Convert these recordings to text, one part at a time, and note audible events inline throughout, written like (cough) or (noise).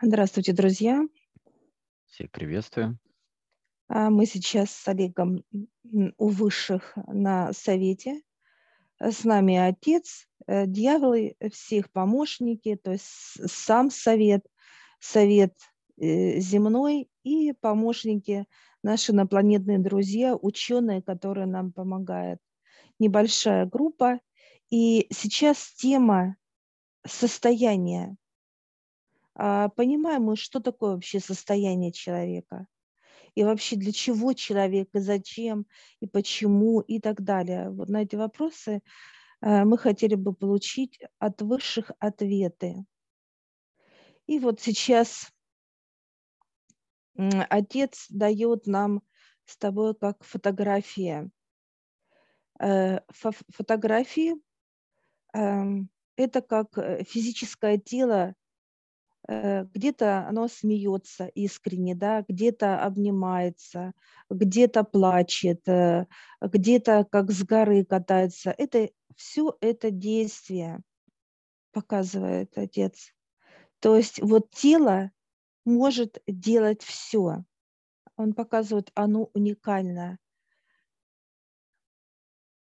Здравствуйте, друзья. Всех приветствуем. А, Мы сейчас с Олегом у высших на совете. С нами отец, э, дьяволы, все их помощники, то есть сам совет, совет э, земной и помощники, наши инопланетные друзья, ученые, которые нам помогают. Небольшая группа. И сейчас тема состояния понимаем мы, что такое вообще состояние человека, и вообще для чего человек, и зачем, и почему, и так далее. Вот на эти вопросы э, мы хотели бы получить от высших ответы. И вот сейчас отец дает нам с тобой как фотография. Э, фотографии эм, – это как э, физическое тело где-то оно смеется искренне, да, где-то обнимается, где-то плачет, э, где-то как с горы катается. Это все это действие показывает отец. То есть вот тело может делать все. Он показывает, оно уникальное.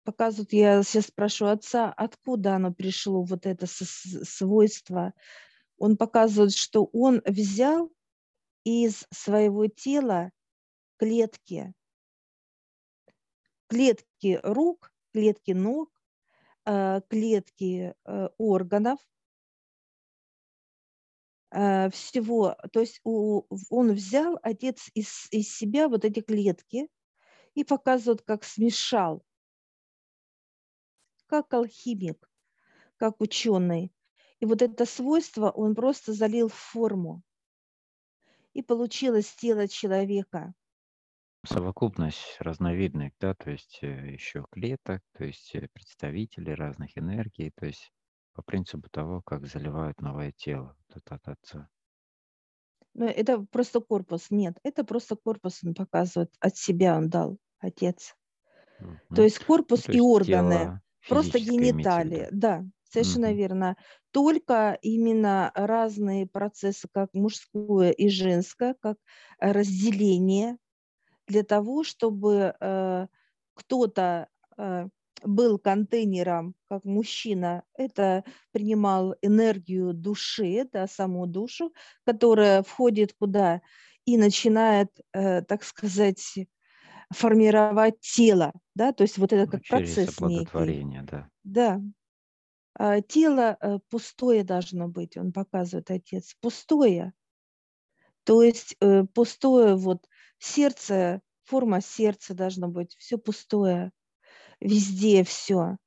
Показывает, я сейчас спрошу отца, откуда оно пришло, вот это свойство он показывает, что он взял из своего тела клетки, клетки рук, клетки ног, э, клетки э, органов, э, всего, то есть он взял, отец из, из себя вот эти клетки и показывает, как смешал, как алхимик, как ученый. И вот это свойство он просто залил в форму. И получилось тело человека. Совокупность разновидных, да, то есть э, еще клеток, то есть э, представители разных энергий, то есть по принципу того, как заливают новое тело вот от отца. Но это просто корпус. Нет, это просто корпус он показывает. От себя он дал, отец. Угу. То есть корпус ну, то есть и органы. Просто гениталии. Да, совершенно угу. верно только именно разные процессы, как мужское и женское, как разделение для того, чтобы э, кто-то э, был контейнером, как мужчина, это принимал энергию души, да, саму душу, которая входит куда и начинает, э, так сказать, формировать тело, да, то есть вот это как Через процесс некий. да. Да, тело э, пустое должно быть, он показывает отец, пустое. То есть э, пустое, вот сердце, форма сердца должно быть, все пустое, везде все.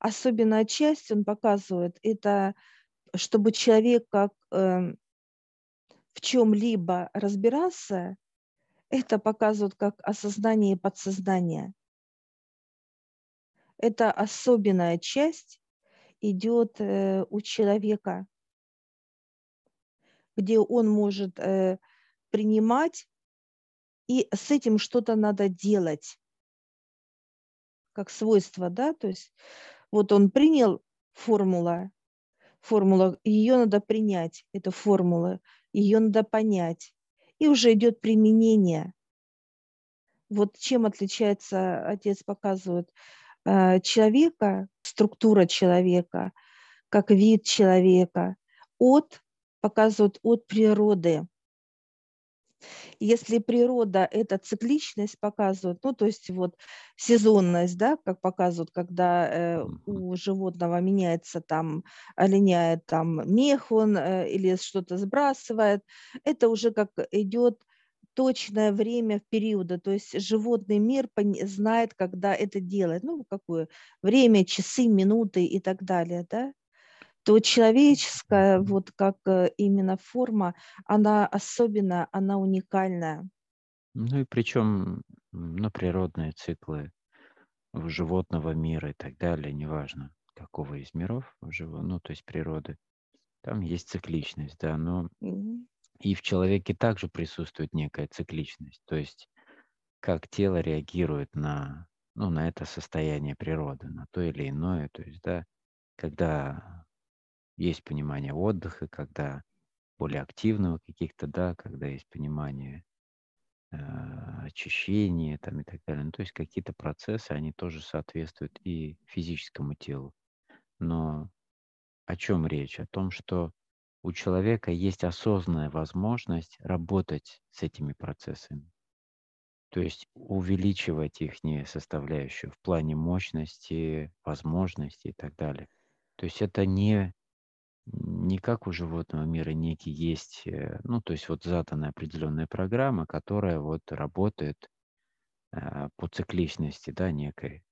Особенно часть он показывает, это чтобы человек как э, в чем-либо разбирался, это показывает как осознание и подсознание. Это особенная часть, идет э, у человека, где он может э, принимать, и с этим что-то надо делать, как свойство, да, то есть вот он принял формула, формула, ее надо принять, эту формулу, ее надо понять, и уже идет применение. Вот чем отличается, отец показывает, человека, структура человека, как вид человека, от, показывают от природы. Если природа – это цикличность показывает, ну, то есть вот сезонность, да, как показывают, когда э, у животного меняется там, линяет там мех он э, или что-то сбрасывает, это уже как идет точное время периода, то есть животный мир знает, когда это делать, ну, какое время, часы, минуты и так далее, да, то человеческая, вот как э, именно форма, она особенно, она уникальная. Ну и причем, ну, природные циклы животного мира и так далее, неважно, какого из миров, ну, то есть природы, там есть цикличность, да, но. И в человеке также присутствует некая цикличность, то есть как тело реагирует на, ну, на это состояние природы, на то или иное. То есть, да, когда есть понимание отдыха, когда более активного каких-то, да, когда есть понимание э, очищения там и так далее. Ну, то есть какие-то процессы, они тоже соответствуют и физическому телу. Но о чем речь? О том, что у человека есть осознанная возможность работать с этими процессами. То есть увеличивать их составляющую в плане мощности, возможностей и так далее. То есть это не, не как у животного мира некий есть, э, ну, то есть вот заданная определенная программа, которая вот работает э, по цикличности, да, некой,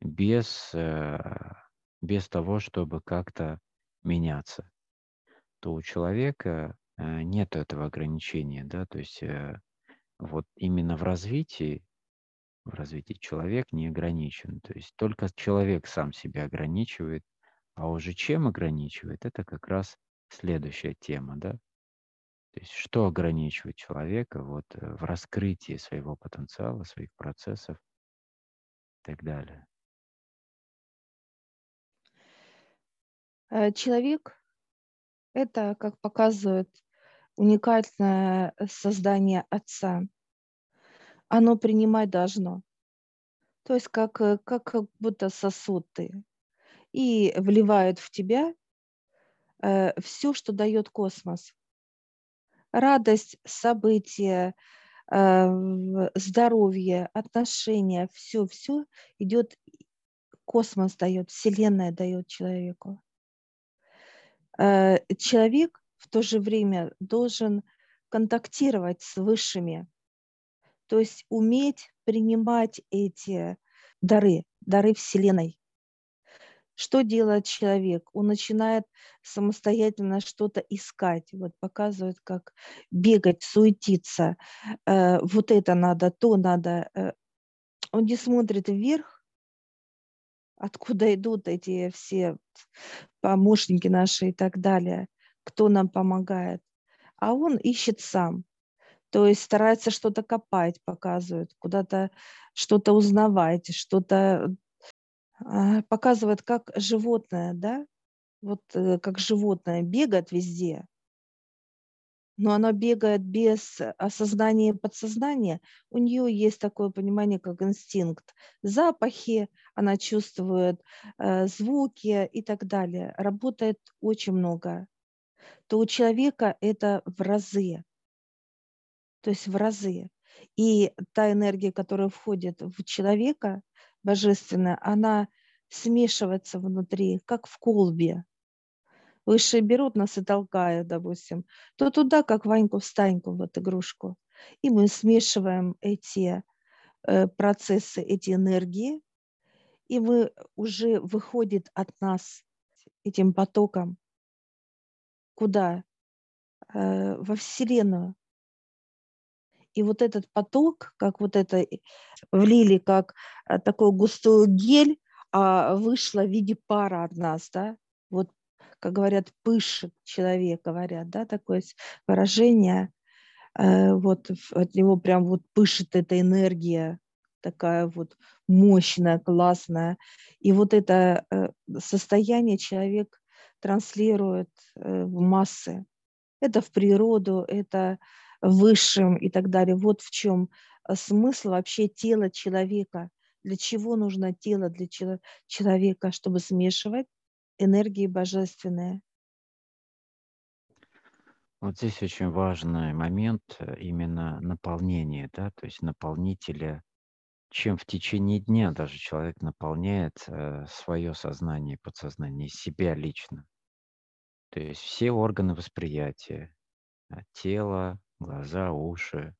без, э, без того, чтобы как-то меняться, то у человека э, нет этого ограничения, да, то есть э, вот именно в развитии, в развитии человек не ограничен, то есть только человек сам себя ограничивает, а уже чем ограничивает, это как раз следующая тема, да, то есть что ограничивает человека вот э, в раскрытии своего потенциала, своих процессов и так далее. Человек это, как показывает уникальное создание Отца. Оно принимать должно. То есть как, э, как, будто сосуд ты. И вливает в тебя э, все, что дает космос. Радость, события, э, здоровье, отношения, все-все идет, космос дает, Вселенная дает человеку. Э, человек в то же время должен контактировать с высшими, то есть уметь принимать эти дары, дары Вселенной. Что делает человек? Он начинает самостоятельно что-то искать. Вот показывает, как бегать, суетиться. Э, вот это надо, то надо. Э, он не смотрит вверх, откуда идут эти все помощники наши и так далее, кто нам помогает. А он ищет сам. То есть старается что-то копать, показывает, куда-то что-то узнавать, что-то а, показывает, как животное, да, вот э, как животное бегает везде, но она бегает без осознания подсознания, у нее есть такое понимание, как инстинкт. Запахи, она чувствует э, звуки и так далее. Работает очень много. То у человека это в разы. То есть в разы. И та энергия, которая входит в человека, божественная, она смешивается внутри, как в колбе высшие берут нас и толкают, допустим, то туда, как Ваньку-встаньку, вот игрушку. И мы смешиваем эти э, процессы, эти энергии, и мы уже выходит от нас этим потоком. Куда? Э, во Вселенную. И вот этот поток, как вот это влили, как э, такой густой гель, а вышло в виде пара от нас, да, вот как говорят, пышет человек, говорят, да, такое выражение, э, вот от него прям вот пышет эта энергия, такая вот мощная, классная. И вот это э, состояние человек транслирует э, в массы. Это в природу, это высшим и так далее. Вот в чем смысл вообще тела человека. Для чего нужно тело для человека, чтобы смешивать энергии божественные. Вот здесь очень важный момент э, именно наполнения, да, то есть наполнителя, чем в течение дня даже человек наполняет э, свое сознание, подсознание, себя лично. То есть все органы восприятия, э, тело, глаза, уши,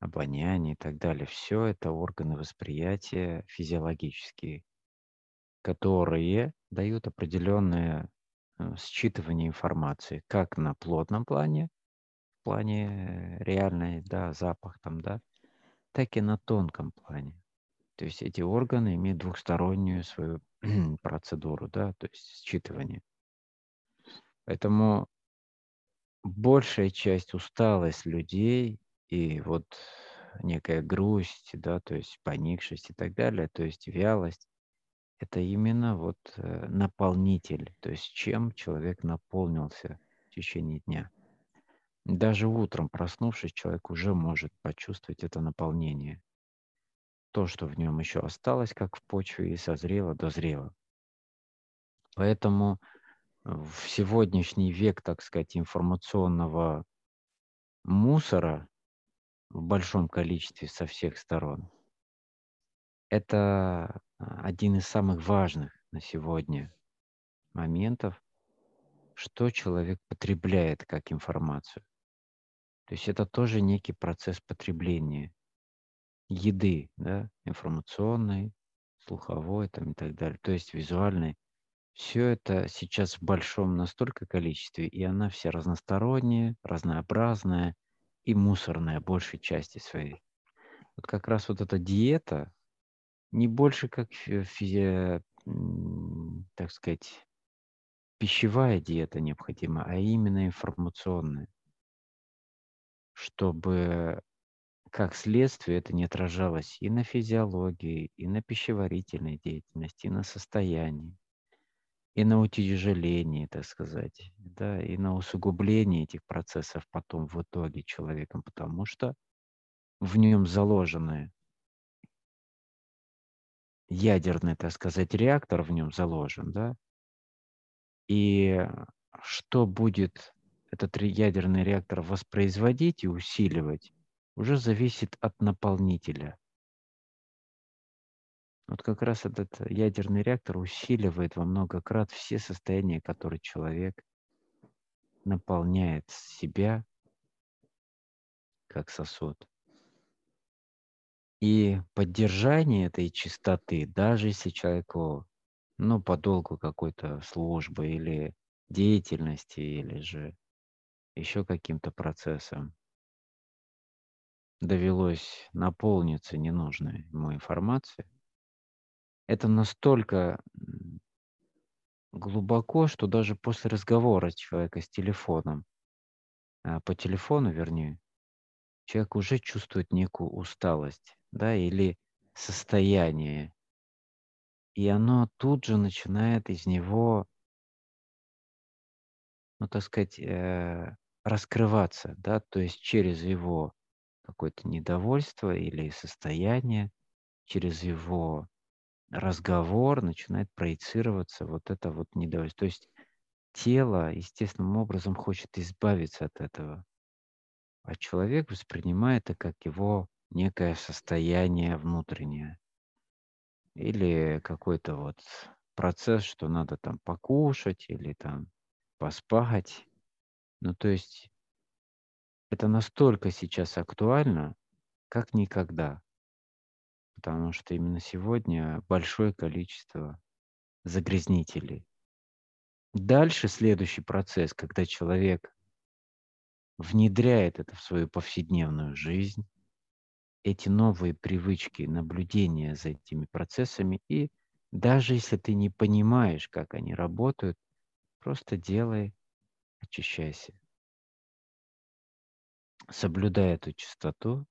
обоняние и так далее, все это органы восприятия физиологические, которые дают определенное э, считывание информации, как на плотном плане, в плане реальной, да, запах там, да, так и на тонком плане. То есть эти органы имеют двухстороннюю свою (clears throat) процедуру, да, то есть считывание. Поэтому большая часть усталость людей и вот некая грусть, да, то есть поникшесть и так далее, то есть вялость, это именно вот э, наполнитель, то есть чем человек наполнился в течение дня. Даже утром, проснувшись, человек уже может почувствовать это наполнение. То, что в нем еще осталось, как в почве, и созрело, дозрело. Поэтому в сегодняшний век, так сказать, информационного мусора в большом количестве со всех сторон, это один из самых важных на сегодня моментов, что человек потребляет как информацию. То есть это тоже некий процесс потребления еды, да, информационной, слуховой там и так далее, то есть визуальной. Все это сейчас в большом настолько количестве, и она вся разносторонняя, разнообразная и мусорная большей части своей. Вот как раз вот эта диета не больше как, физи, так сказать, пищевая диета необходима, а именно информационная. Чтобы как следствие это не отражалось и на физиологии, и на пищеварительной деятельности, и на состоянии, и на утяжелении, так сказать, да, и на усугублении этих процессов потом в итоге человеком, потому что в нем заложены ядерный, так сказать, реактор в нем заложен, да, и что будет этот ядерный реактор воспроизводить и усиливать, уже зависит от наполнителя. Вот как раз этот ядерный реактор усиливает во много крат все состояния, которые человек наполняет себя как сосуд. И поддержание этой чистоты, даже если человеку, ну, по долгу какой-то службы или деятельности, или же еще каким-то процессом довелось наполниться ненужной ему информацией, это настолько глубоко, что даже после разговора человека с телефоном, а, по телефону, вернее, человек уже чувствует некую усталость, да, или состояние. И оно тут же начинает из него, ну, так сказать, э, раскрываться, да, то есть через его какое-то недовольство или состояние, через его разговор начинает проецироваться вот это вот недовольство. То есть тело естественным образом хочет избавиться от этого, а человек воспринимает это как его некое состояние внутреннее или какой-то вот процесс, что надо там покушать или там поспать ну, то есть это настолько сейчас актуально, как никогда. Потому что именно сегодня большое количество загрязнителей. Дальше следующий процесс, когда человек внедряет это в свою повседневную жизнь, эти новые привычки, наблюдения за этими процессами, и даже если ты не понимаешь, как они работают, просто делай очищайся. Соблюдай эту чистоту,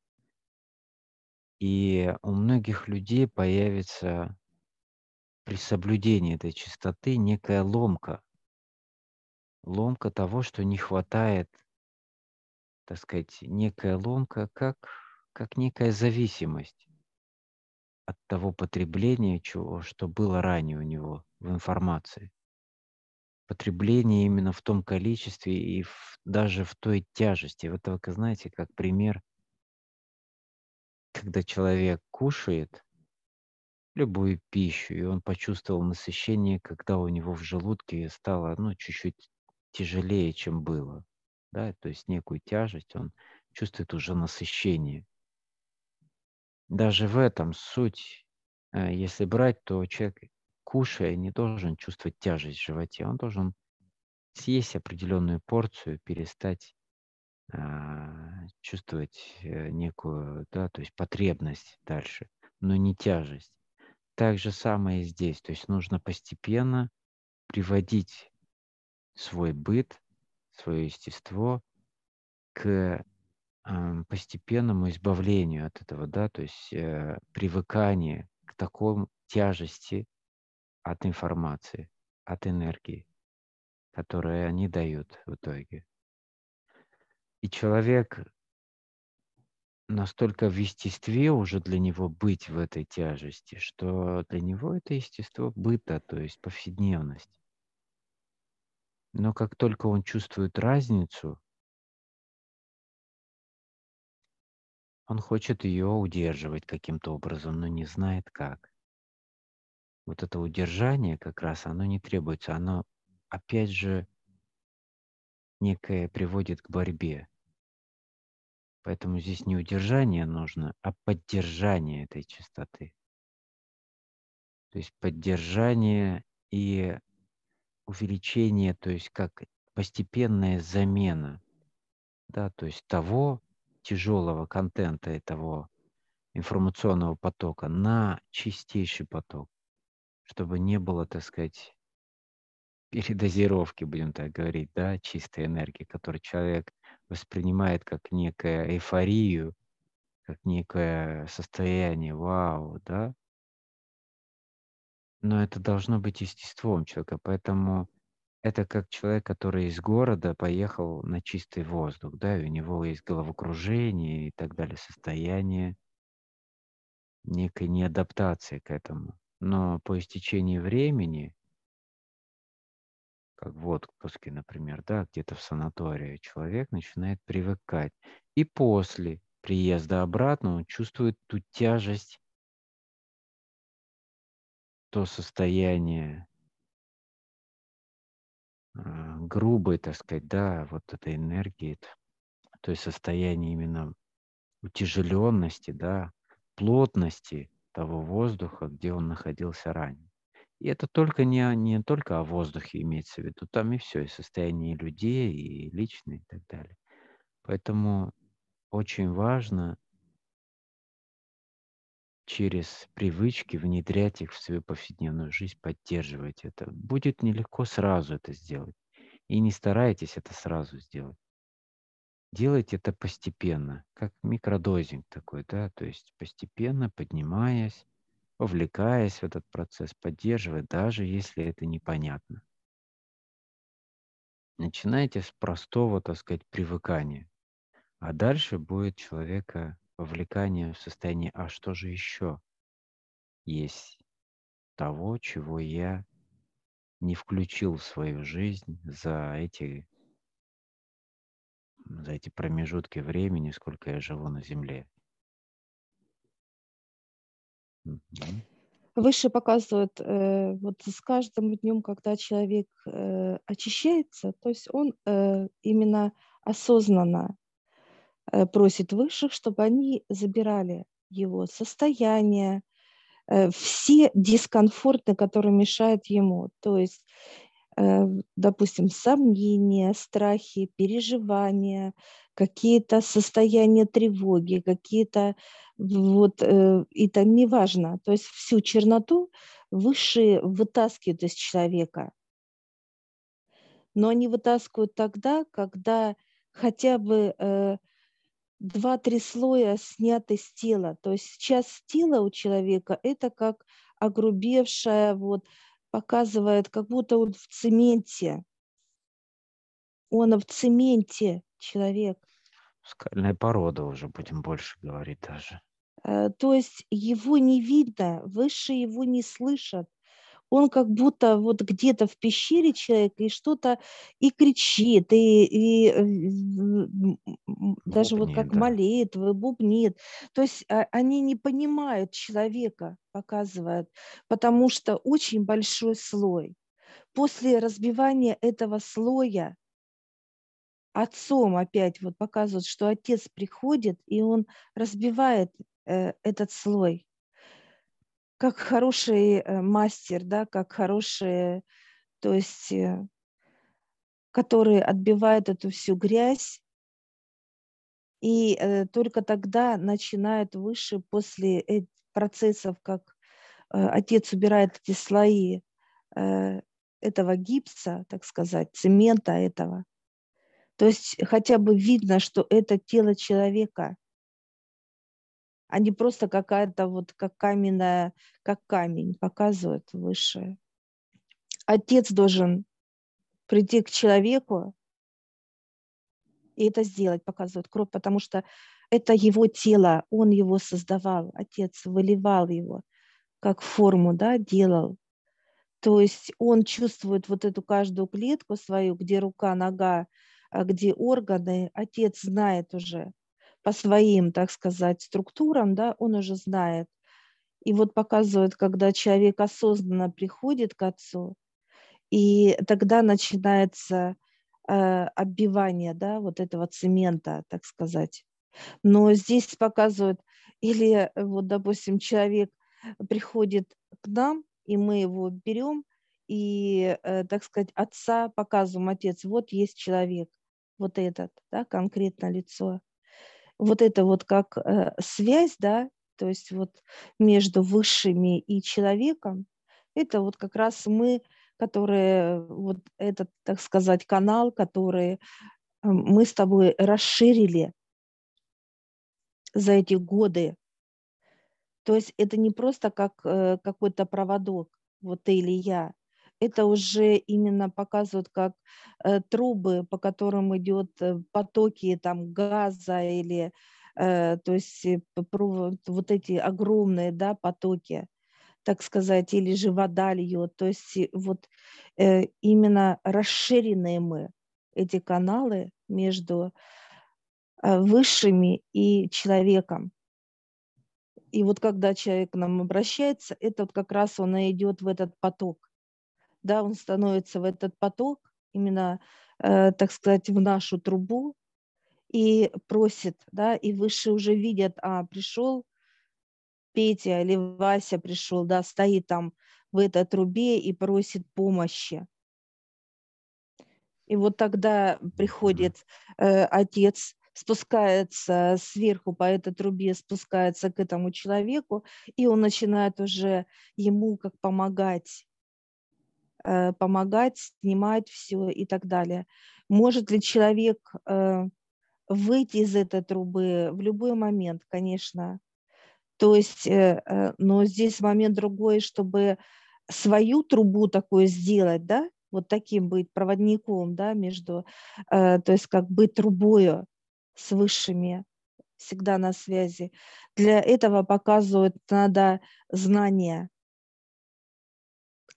и у многих людей появится при соблюдении этой чистоты некая ломка. Ломка того, что не хватает, так сказать, некая ломка, как, как некая зависимость от того потребления, чего, что было ранее у него в информации потребление именно в том количестве и в, даже в той тяжести. Вот вы знаете, как пример, когда человек кушает любую пищу, и он почувствовал насыщение, когда у него в желудке стало ну, чуть-чуть тяжелее, чем было. Да? То есть некую тяжесть, он чувствует уже насыщение. Даже в этом суть, э, если брать, то человек кушая, не должен чувствовать тяжесть в животе. Он должен съесть определенную порцию, перестать а, чувствовать э, некую, да, то есть потребность дальше, но не тяжесть. Так же самое и здесь. То есть нужно постепенно приводить свой быт, свое естество к постепенному избавлению от этого, да, то есть э, привыкание к такому тяжести от информации, от энергии, которые они дают в итоге. И человек настолько в естестве уже для него быть в этой тяжести, что для него это естество быта, то есть повседневность. Но как только он чувствует разницу, он хочет ее удерживать каким-то образом, но не знает как. Вот это удержание как раз, оно не требуется, оно опять же некое приводит к борьбе. Поэтому здесь не удержание нужно, а поддержание этой чистоты. То есть поддержание и увеличение, то есть как постепенная замена, да, то есть того тяжелого контента и того информационного потока на чистейший поток, чтобы не было, так сказать, передозировки, будем так говорить, да, чистой энергии, которую человек воспринимает как некую эйфорию, как некое состояние, вау, да. Но это должно быть естеством человека, поэтому это как человек, который из города поехал на чистый воздух, да, и у него есть головокружение и так далее, состояние некой неадаптации к этому. Но по истечении времени как в отпуске, например, да, где-то в санатории, человек начинает привыкать. И после приезда обратно он чувствует ту тяжесть, то состояние грубой, так сказать, да, вот этой энергии, то есть состояние именно утяжеленности, да, плотности того воздуха, где он находился ранее. И это только не, не только о воздухе имеется в виду, там и все, и состояние людей, и личное, и так далее. Поэтому очень важно через привычки внедрять их в свою повседневную жизнь, поддерживать это. Будет нелегко сразу это сделать. И не старайтесь это сразу сделать. Делайте это постепенно, как микродозинг такой, да, то есть постепенно поднимаясь, вовлекаясь в этот процесс, поддерживая, даже если это непонятно. Начинайте с простого, так сказать, привыкания. А дальше будет человека вовлекание в состояние, а что же еще есть того, чего я не включил в свою жизнь за эти, за эти промежутки времени, сколько я живу на Земле. Выше показывают, э, вот с каждым днем, когда человек э, очищается, то есть он э, именно осознанно э, просит высших, чтобы они забирали его состояние, все дискомфорты, которые мешают ему. То есть Э, допустим, сомнения, страхи, переживания, какие-то состояния тревоги, какие-то вот, э, это неважно. То есть всю черноту высшие вытаскивают из человека. Но они вытаскивают тогда, когда хотя бы э, два-три слоя сняты с тела. То есть сейчас тело у человека это как огрубевшая вот показывает, как будто он в цементе. Он в цементе человек. Скальная порода уже, будем больше говорить даже. Э, то есть его не видно, выше его не слышат он как будто вот где-то в пещере человек и что-то и кричит, и, и э, даже вот как да. молитвы, бубнит. То есть а, они не понимают человека, показывают, потому что очень большой слой. После разбивания этого слоя отцом опять вот показывают, что отец приходит, и он разбивает э, этот слой как хороший э, мастер, да, как хороший, то есть, э, который отбивает эту всю грязь, и э, только тогда начинает выше после процессов, как отец убирает эти слои этого гипса, так сказать, цемента этого. То есть хотя бы видно, что это тело человека – а не просто какая-то вот как каменная, как камень показывает высшее. Отец должен прийти к человеку и это сделать, показывает кровь, потому что это его тело, он его создавал, отец выливал его как форму, да, делал. То есть он чувствует вот эту каждую клетку свою, где рука, нога, а где органы, отец знает уже по своим, так сказать, структурам, да, он уже знает. И вот показывает, когда человек осознанно приходит к отцу, и тогда начинается э, оббивание, да, вот этого цемента, так сказать. Но здесь показывают, или вот, допустим, человек приходит к нам, и мы его берем, и, э, так сказать, отца показываем, отец, вот есть человек, вот этот, да, конкретно лицо. Вот это вот как э, связь, да, то есть вот между высшими и человеком, это вот как раз мы, которые, вот этот, так сказать, канал, который э, мы с тобой расширили за эти годы. То есть это не просто как э, какой-то проводок, вот ты или я, это уже именно показывают как э, трубы, по которым идет э, потоки там газа или э, то есть э, вот эти огромные да, потоки, так сказать, или же вода льет. То есть вот э, именно расширенные мы эти каналы между э, высшими и человеком. И вот когда человек к нам обращается, это вот как раз он и идет в этот поток да, он становится в этот поток, именно, э, так сказать, в нашу трубу и просит, да, и выше уже видят, а, пришел Петя или Вася пришел, да, стоит там в этой трубе и просит помощи. И вот тогда приходит э, отец, спускается сверху по этой трубе, спускается к этому человеку, и он начинает уже ему как помогать помогать, снимать все и так далее. Может ли человек э, выйти из этой трубы в любой момент, конечно. То есть, э, но здесь момент другой, чтобы свою трубу такую сделать, да, вот таким быть проводником, да, между, то есть как быть трубою с высшими, всегда на связи. Для этого показывают, надо знания,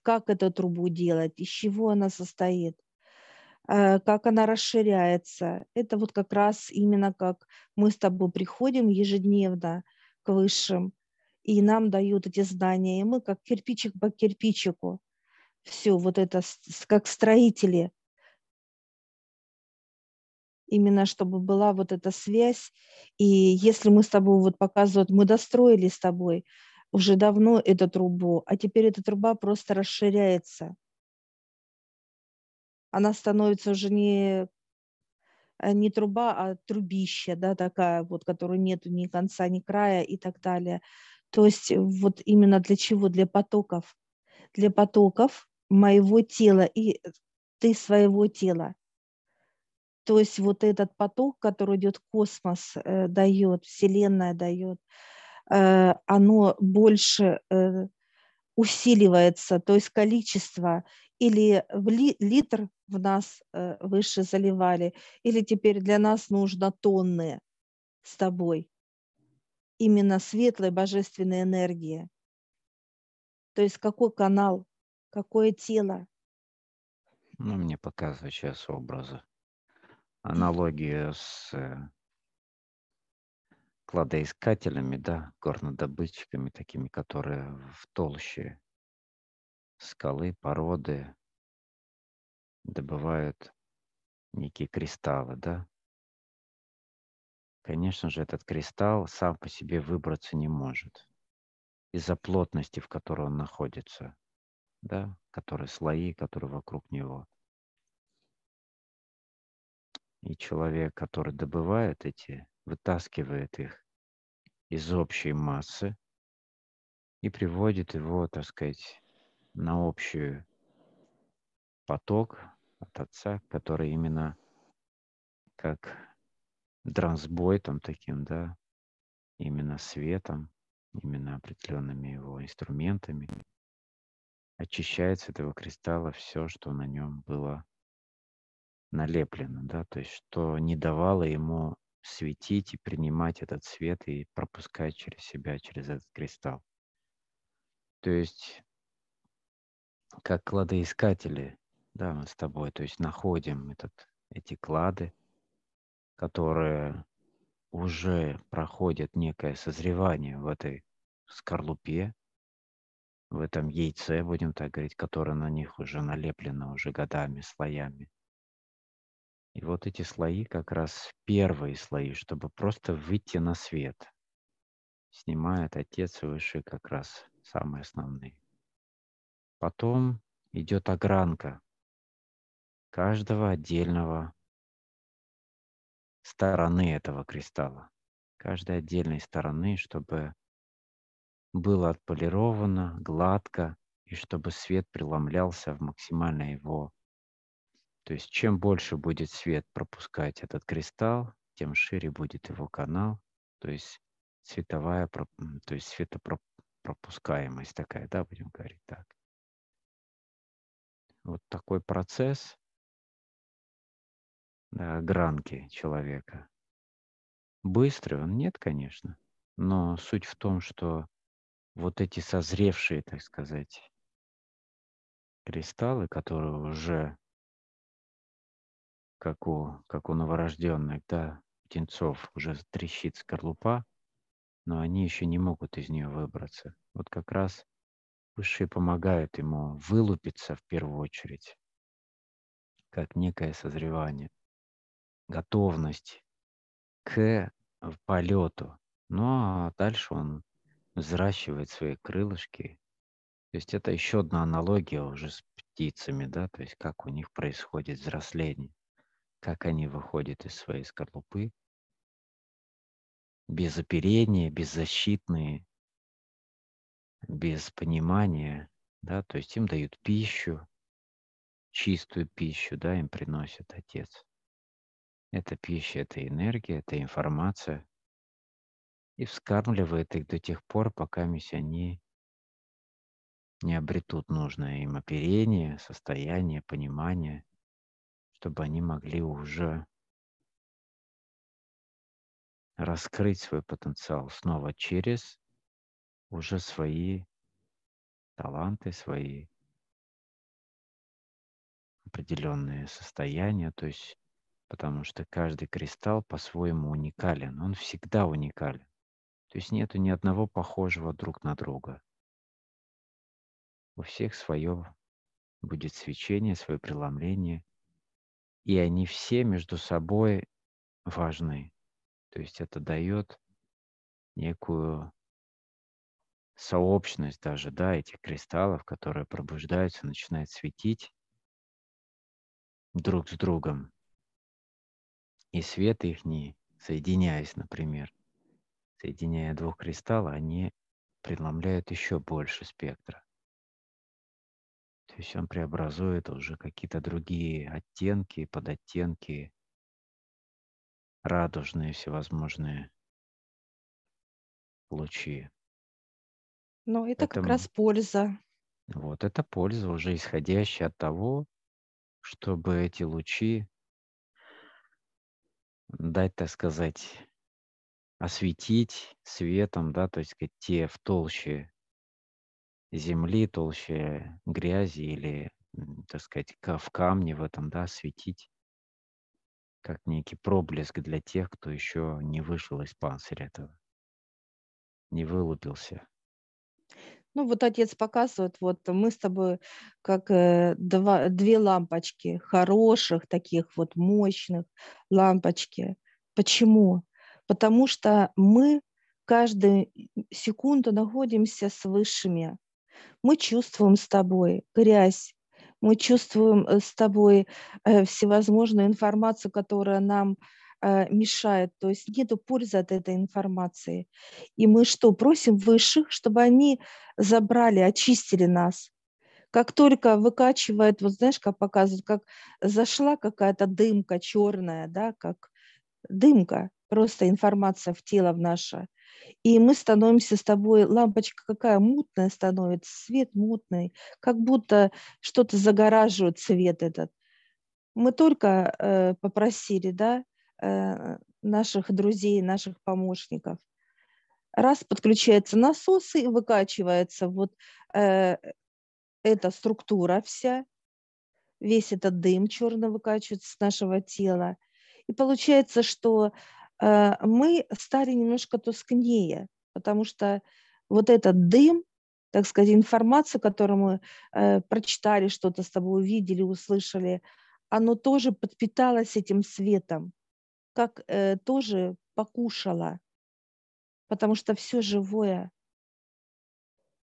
как эту трубу делать, из чего она состоит, э, как она расширяется. Это вот как раз именно как мы с тобой приходим ежедневно к высшим, и нам дают эти знания, и мы как кирпичик по кирпичику. Все, вот это как строители. Именно чтобы была вот эта связь. И если мы с тобой вот показывают, мы достроили с тобой, уже давно эту трубу, а теперь эта труба просто расширяется. Она становится уже не, э, не труба, а трубище, да, такая вот, которой нету ни конца, ни края и так далее. То есть вот именно для чего? Для потоков. Для потоков моего тела и ты своего тела. То есть вот этот поток, который идет космос, э, дает, Вселенная дает, Э, оно больше э, усиливается, то есть количество, или в ли, литр в нас э, выше заливали, или теперь для нас нужно тонны с тобой. Именно светлой божественной энергии. То есть какой канал, какое тело. Ну, мне показывают сейчас образы. Аналогия с кладоискателями, да, горнодобытчиками такими, которые в толще скалы, породы добывают некие кристаллы, да. Конечно же, этот кристалл сам по себе выбраться не может из-за плотности, в которой он находится, да, которые слои, которые вокруг него. И человек, который добывает эти вытаскивает их из общей массы и приводит его, так сказать, на общий поток от Отца, который именно как трансбойтом таким, да, именно светом, именно определенными его инструментами, очищает с этого кристалла все, что на нем было налеплено, да, то есть что не давало ему светить и принимать этот свет и пропускать через себя, через этот кристалл. То есть как кладоискатели, да, мы с тобой, то есть находим этот, эти клады, которые уже проходят некое созревание в этой скорлупе, в этом яйце, будем так говорить, которое на них уже налеплено уже годами, слоями. И вот эти слои как раз первые слои, чтобы просто выйти на свет. Снимает Отец Высший как раз самые основные. Потом идет огранка каждого отдельного стороны этого кристалла, каждой отдельной стороны, чтобы было отполировано, гладко, и чтобы свет преломлялся в максимально его то есть чем больше будет свет пропускать этот кристалл, тем шире будет его канал, то есть световая, то есть светопропускаемость такая, да, будем говорить так. Вот такой процесс да, гранки человека. Быстрый он нет, конечно, но суть в том, что вот эти созревшие, так сказать, кристаллы, которые уже как у, как у новорожденных, да, птенцов уже трещит скорлупа, но они еще не могут из нее выбраться. Вот как раз высшие помогают ему вылупиться в первую очередь, как некое созревание, готовность к полету. Ну а дальше он взращивает свои крылышки. То есть это еще одна аналогия уже с птицами, да, то есть как у них происходит взросление как они выходят из своей скорлупы, без оперения, беззащитные, без понимания, да, то есть им дают пищу, чистую пищу, да, им приносит Отец. Это пища, это энергия, это информация. И вскармливает их до тех пор, пока они не обретут нужное им оперение, состояние, понимание – чтобы они могли уже раскрыть свой потенциал снова через уже свои таланты, свои определенные состояния, то есть потому что каждый кристалл по-своему уникален, он всегда уникален. То есть нету ни одного похожего друг на друга. У всех свое будет свечение, свое преломление – и они все между собой важны. То есть это дает некую сообщность даже, да, этих кристаллов, которые пробуждаются, начинают светить друг с другом. И свет их не соединяясь, например, соединяя двух кристаллов, они преломляют еще больше спектра. То есть он преобразует уже какие-то другие оттенки, подоттенки, радужные всевозможные лучи. Но это, это как раз польза. Вот, это польза уже исходящая от того, чтобы эти лучи дать, так сказать, осветить светом, да, то есть те в толще земли, толще грязи или, так сказать, в камне в этом, да, светить как некий проблеск для тех, кто еще не вышел из панциря этого, не вылупился. Ну, вот отец показывает, вот мы с тобой как э, два, две лампочки, хороших таких вот мощных лампочки. Почему? Потому что мы каждую секунду находимся с высшими. Мы чувствуем с тобой грязь, мы чувствуем э, с тобой э, всевозможную информацию, которая нам э, мешает, то есть нет пользы от этой информации. И мы что, просим высших, чтобы они забрали, очистили нас. Как только выкачивает, вот знаешь, как показывают, как зашла какая-то дымка черная, да, как дымка, просто информация в тело в наше, и мы становимся с тобой, лампочка какая мутная становится, свет мутный, как будто что-то загораживает свет этот. Мы только э, попросили, да, э, наших друзей, наших помощников. Раз подключается насос и выкачивается вот э, эта структура вся, весь этот дым черный выкачивается с нашего тела. И получается, что мы стали немножко тускнее, потому что вот этот дым, так сказать, информация, которую мы э, прочитали, что-то с тобой увидели, услышали, оно тоже подпиталось этим светом, как э, тоже покушало, потому что все живое.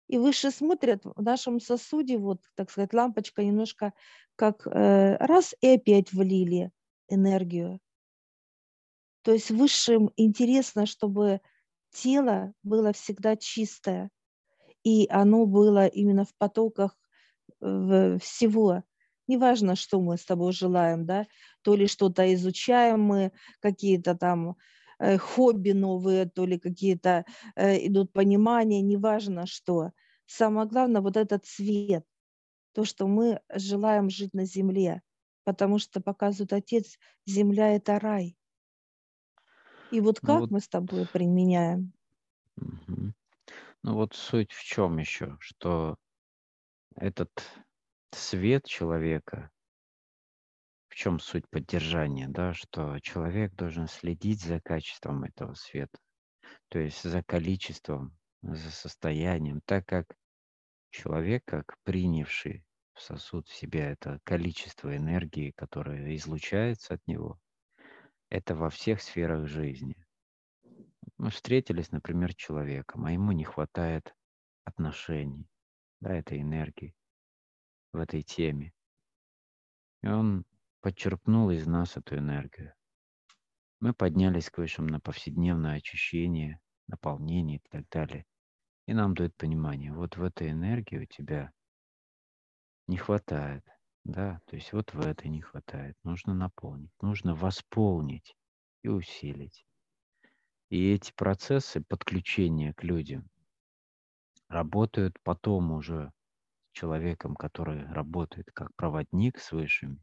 И выше смотрят в нашем сосуде, вот, так сказать, лампочка немножко как э, раз и опять влили энергию. То есть высшим интересно, чтобы тело было всегда чистое, и оно было именно в потоках всего. Неважно, что мы с тобой желаем, да, то ли что-то изучаем мы, какие-то там э, хобби новые, то ли какие-то э, идут понимания, неважно что. Самое главное вот этот цвет, то, что мы желаем жить на земле, потому что показывает Отец, земля – это рай. И вот ну как ну вот... мы с тобой применяем? Угу. Ну вот суть в чем еще, что этот свет человека, в чем суть поддержания, да, что человек должен следить за качеством этого света, то есть за количеством, за состоянием, так как человек, как принявший в сосуд в себя это количество энергии, которое излучается от него, это во всех сферах жизни. Мы встретились, например, с человеком, а ему не хватает отношений, да, этой энергии в этой теме. И он подчеркнул из нас эту энергию. Мы поднялись к высшим на повседневное очищение, наполнение и так далее. И нам дает понимание, вот в этой энергии у тебя не хватает, да, то есть вот в этой не хватает, нужно наполнить, нужно восполнить и усилить. И эти процессы подключения к людям работают потом уже с человеком, который работает как проводник с высшими,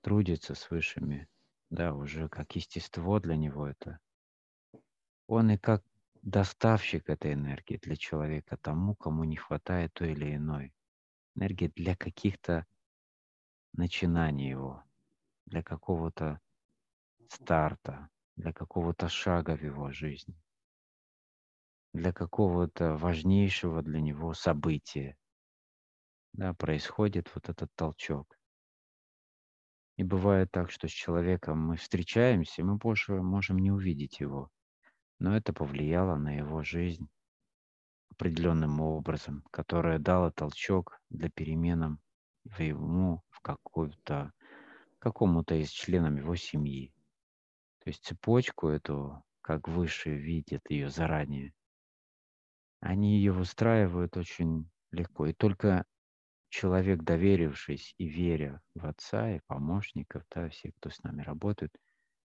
трудится с высшими, да, уже как естество для него это. Он и как доставщик этой энергии для человека, тому, кому не хватает той или иной энергии для каких-то начинаний его, для какого-то старта, для какого-то шага в его жизни, для какого-то важнейшего для него события. Да, происходит вот этот толчок. И бывает так, что с человеком мы встречаемся, мы больше можем не увидеть его но это повлияло на его жизнь определенным образом, которое дало толчок для переменам в ему, в какую-то, какому-то из членов его семьи. То есть цепочку эту, как выше видят ее заранее, они ее выстраивают очень легко. И только человек, доверившись и веря в отца и помощников, да, всех, кто с нами работает,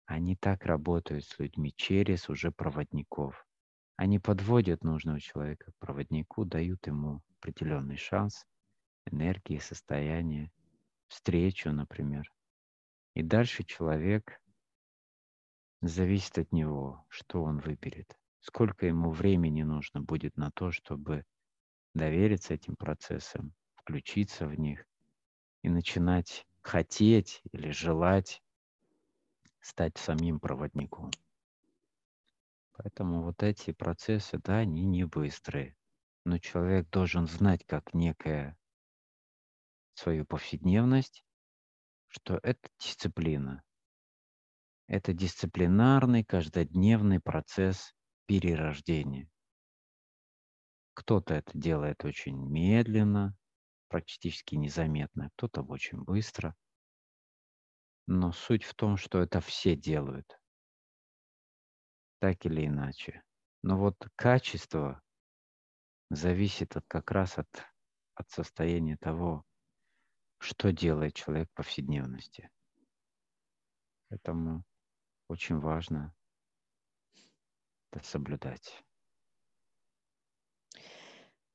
они так работают с людьми через уже проводников. Они подводят нужного человека к проводнику, дают ему определенный шанс, энергии, состояние, встречу, например. И дальше человек зависит от него, что он выберет, сколько ему времени нужно будет на то, чтобы довериться этим процессам, включиться в них и начинать хотеть или желать стать самим проводником. Поэтому вот эти процессы, да, они не быстрые. Но человек должен знать, как некая свою повседневность, что это дисциплина. Это дисциплинарный каждодневный процесс перерождения. Кто-то это делает очень медленно, практически незаметно, кто-то очень быстро – но суть в том, что это все делают. Так или иначе. Но вот качество зависит от, как раз от, от состояния того, что делает человек в повседневности. Поэтому очень важно это соблюдать.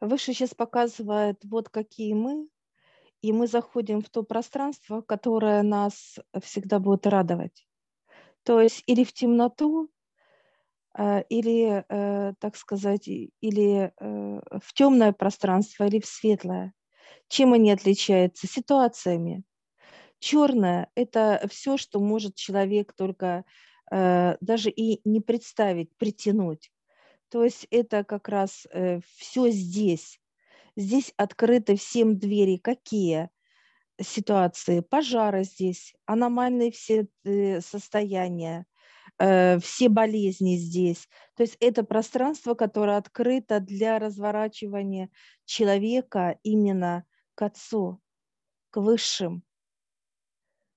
Выше сейчас показывает, вот какие мы, и мы заходим в то пространство, которое нас всегда будет радовать. То есть или в темноту, или, э, так сказать, или э, в темное пространство, или в светлое. Чем они отличаются? Ситуациями. Черное – это все, что может человек только даже и не представить, притянуть. То есть это как раз все здесь. Здесь открыты всем двери. Какие? ситуации, пожары здесь, аномальные все э, состояния, э, все болезни здесь. То есть это пространство, которое открыто для разворачивания человека именно к Отцу, к Высшим.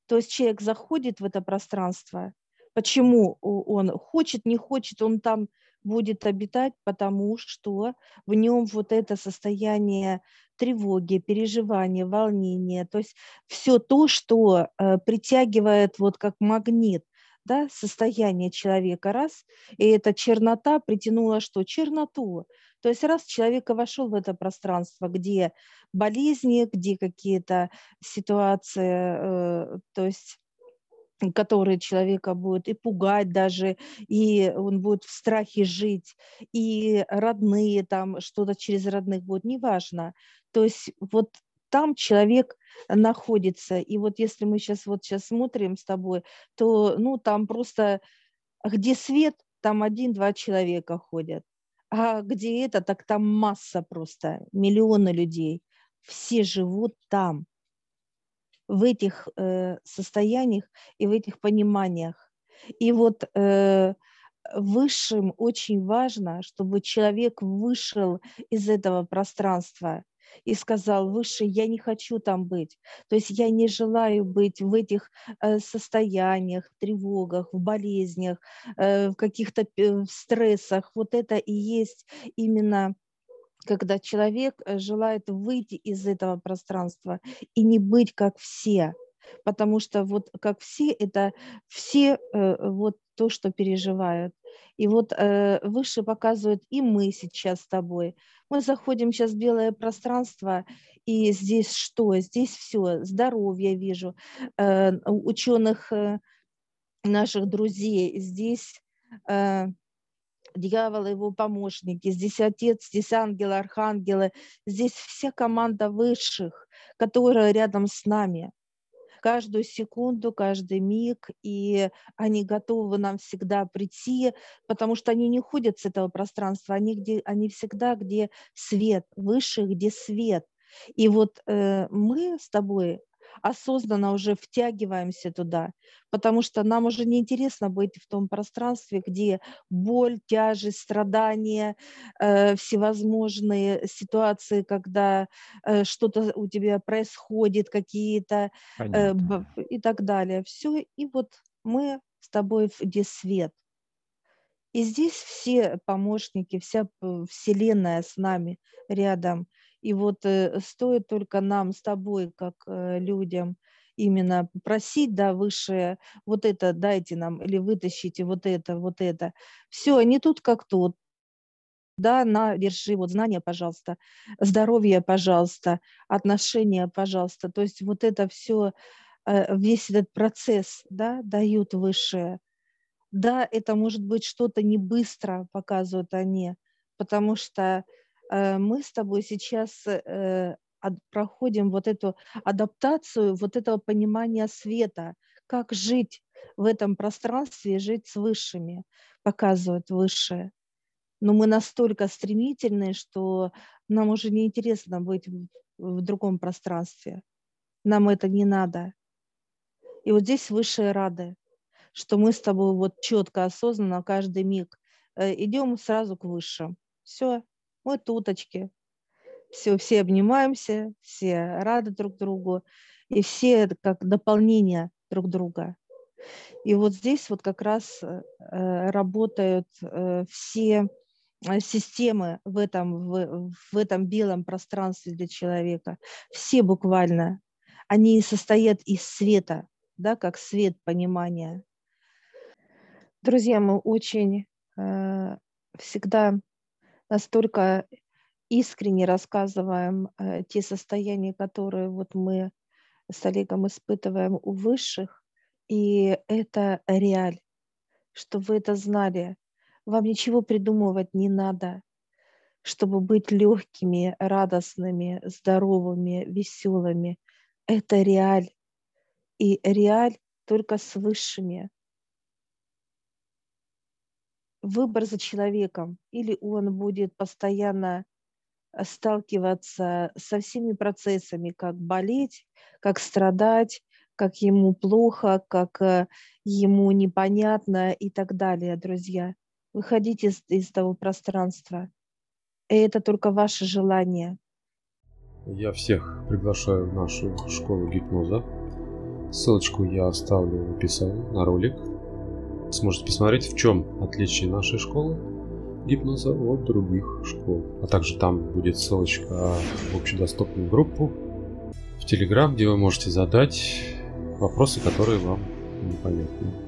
То есть человек заходит в это пространство, почему он хочет, не хочет, он там будет обитать, потому что в нем вот это состояние тревоги, переживания, волнения, то есть все то, что э, притягивает вот как магнит, да, состояние человека, раз, и эта чернота притянула что? Черноту. То есть раз человек вошел в это пространство, где болезни, где какие-то ситуации, э, то есть которые человека будут и пугать даже, и он будет в страхе жить, и родные там что-то через родных будет, неважно. То есть вот там человек находится, и вот если мы сейчас вот сейчас смотрим с тобой, то ну там просто где свет, там один-два человека ходят, а где это, так там масса просто, миллионы людей, все живут там в этих э, состояниях и в этих пониманиях. И вот э, высшим очень важно, чтобы человек вышел из этого пространства и сказал, выше, я не хочу там быть. То есть я не желаю быть в этих э, состояниях, тревогах, в болезнях, э, в каких-то э, стрессах. Вот это и есть именно когда человек желает выйти из этого пространства и не быть как все, потому что вот как все это все вот то, что переживают. И вот э, выше показывают и мы сейчас с тобой. Мы заходим сейчас в белое пространство, и здесь что? Здесь все, здоровье вижу, э, ученых э, наших друзей, здесь э, дьявол, его помощники, здесь отец, здесь ангелы, архангелы, здесь вся команда высших, которая рядом с нами каждую секунду, каждый миг, и они готовы нам всегда прийти, потому что они не ходят с этого пространства, они, где, они всегда, где свет, выше, где свет. И вот э, мы с тобой осознанно уже втягиваемся туда, потому что нам уже не интересно быть в том пространстве, где боль, тяжесть, страдания, э, всевозможные ситуации, когда э, что-то у тебя происходит, какие-то э, и так далее. Все, и вот мы с тобой, где свет. И здесь все помощники, вся Вселенная с нами рядом. И вот э, стоит только нам с тобой, как э, людям, именно просить, да, высшее, вот это дайте нам, или вытащите вот это, вот это. Все, не тут как тут. Да, на, держи, вот знания, пожалуйста, здоровье, пожалуйста, отношения, пожалуйста. То есть вот это все, э, весь этот процесс, да, дают высшее. Да, это может быть что-то не быстро, показывают они, потому что мы с тобой сейчас э, проходим вот эту адаптацию, вот этого понимания света, как жить в этом пространстве, жить с высшими, показывают высшее. Но мы настолько стремительны, что нам уже не интересно быть в другом пространстве. Нам это не надо. И вот здесь высшие рады, что мы с тобой вот четко, осознанно каждый миг э, идем сразу к высшим. Все, мы туточки. Все, все обнимаемся, все рады друг другу, и все как дополнение друг друга. И вот здесь вот как раз э, работают э, все э, системы в этом, в, в этом белом пространстве для человека. Все буквально. Они состоят из света, да, как свет понимания. Друзья, мы очень э, всегда настолько искренне рассказываем э, те состояния, которые вот мы с Олегом испытываем у высших, и это реаль, чтобы вы это знали. Вам ничего придумывать не надо, чтобы быть легкими, радостными, здоровыми, веселыми. Это реаль. И реаль только с высшими. Выбор за человеком. Или он будет постоянно сталкиваться со всеми процессами, как болеть, как страдать, как ему плохо, как э, ему непонятно и так далее, друзья. Выходите из, из того пространства. И это только ваше желание. Я всех приглашаю в нашу школу гипноза. Ссылочку я оставлю в описании на ролик. Сможете посмотреть, в чем отличие нашей школы гипноза от других школ. А также там будет ссылочка в общедоступную группу в Телеграм, где вы можете задать вопросы, которые вам непонятны.